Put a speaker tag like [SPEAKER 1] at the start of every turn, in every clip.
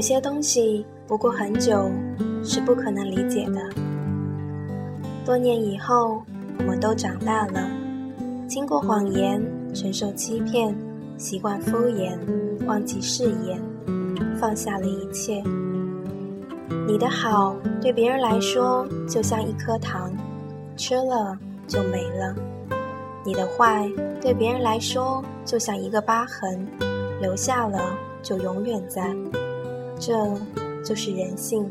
[SPEAKER 1] 有些东西不过很久是不可能理解的。多年以后，我们都长大了，经过谎言，承受欺骗，习惯敷衍，忘记誓言，放下了一切。你的好对别人来说就像一颗糖，吃了就没了；你的坏对别人来说就像一个疤痕，留下了就永远在。这就是人性。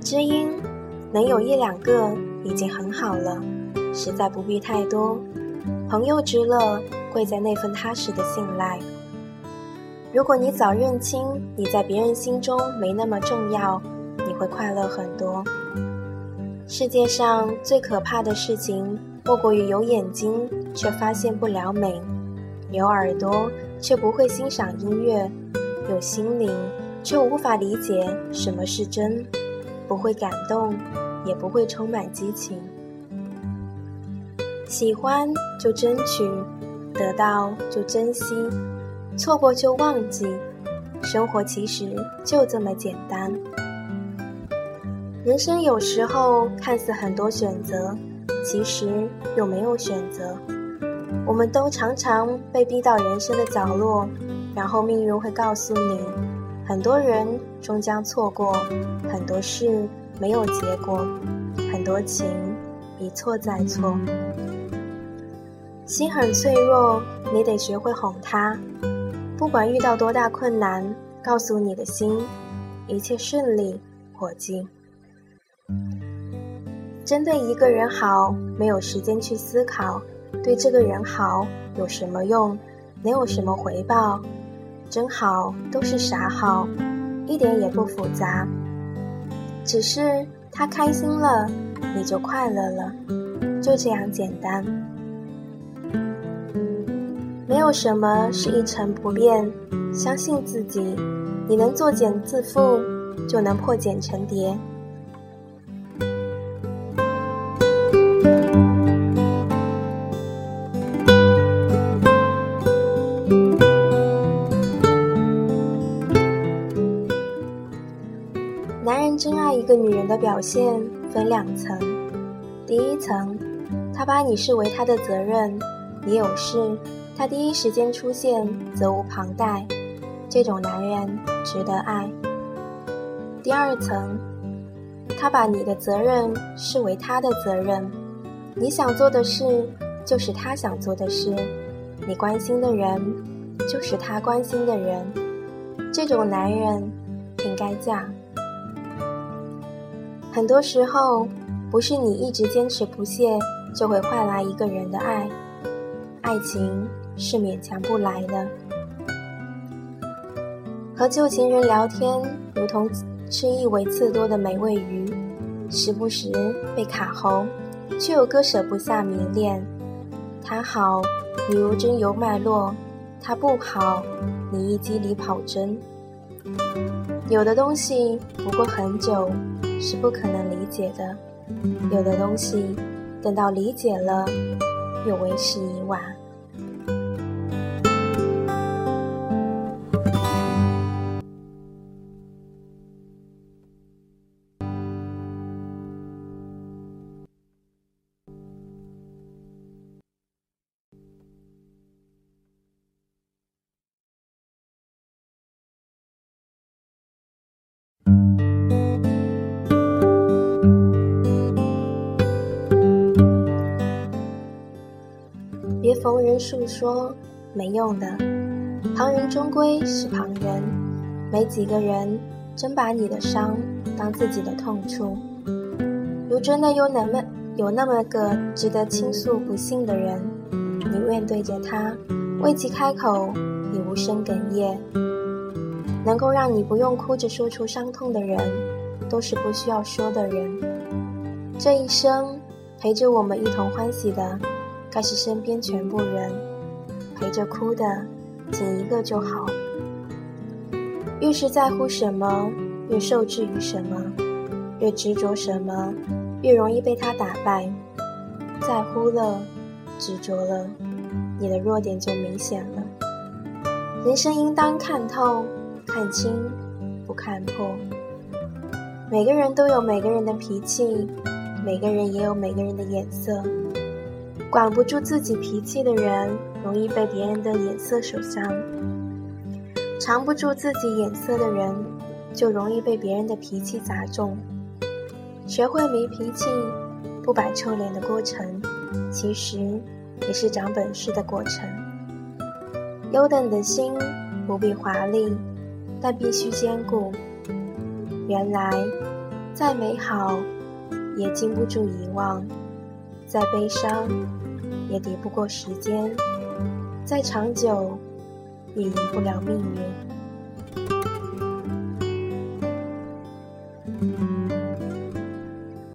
[SPEAKER 1] 知音能有一两个已经很好了，实在不必太多。朋友之乐贵在那份踏实的信赖。如果你早认清你在别人心中没那么重要，你会快乐很多。世界上最可怕的事情，莫过于有眼睛却发现不了美，有耳朵却不会欣赏音乐，有心灵却无法理解什么是真，不会感动，也不会充满激情。喜欢就争取，得到就珍惜。错过就忘记，生活其实就这么简单。人生有时候看似很多选择，其实又没有选择。我们都常常被逼到人生的角落，然后命运会告诉你：很多人终将错过，很多事没有结果，很多情一错再错。心很脆弱，你得学会哄他。不管遇到多大困难，告诉你的心，一切顺利，伙计。针对一个人好，没有时间去思考，对这个人好有什么用，能有什么回报？真好都是傻好，一点也不复杂，只是他开心了，你就快乐了，就这样简单。没有什么是一成不变，相信自己，你能作茧自缚，就能破茧成蝶。真爱一个女人的表现分两层，第一层，他把你视为他的责任，你有事。他第一时间出现，责无旁贷，这种男人值得爱。第二层，他把你的责任视为他的责任，你想做的事就是他想做的事，你关心的人就是他关心的人，这种男人应该嫁。很多时候，不是你一直坚持不懈就会换来一个人的爱，爱情。是勉强不来的。和旧情人聊天，如同吃一尾刺多的美味鱼，时不时被卡喉，却又割舍不下迷恋。他好，你如真由脉络；他不好，你一机里跑针。有的东西不过很久，是不可能理解的；有的东西等到理解了，又为时已晚。别逢人诉说，没用的。旁人终归是旁人，没几个人真把你的伤当自己的痛处。如真的有那么有那么个值得倾诉不幸的人，你面对着他，为其开口，你无声哽咽。能够让你不用哭着说出伤痛的人，都是不需要说的人。这一生陪着我们一同欢喜的。该是身边全部人陪着哭的，仅一个就好。越是在乎什么，越受制于什么；越执着什么，越容易被他打败。在乎了，执着了，你的弱点就明显了。人生应当看透，看清，不看破。每个人都有每个人的脾气，每个人也有每个人的眼色。管不住自己脾气的人，容易被别人的眼色所伤；藏不住自己眼色的人，就容易被别人的脾气砸中。学会没脾气、不摆臭脸的过程，其实也是长本事的过程。优等的心不必华丽，但必须坚固。原来，再美好也经不住遗忘，再悲伤也敌不过时间，再长久也赢不了命运。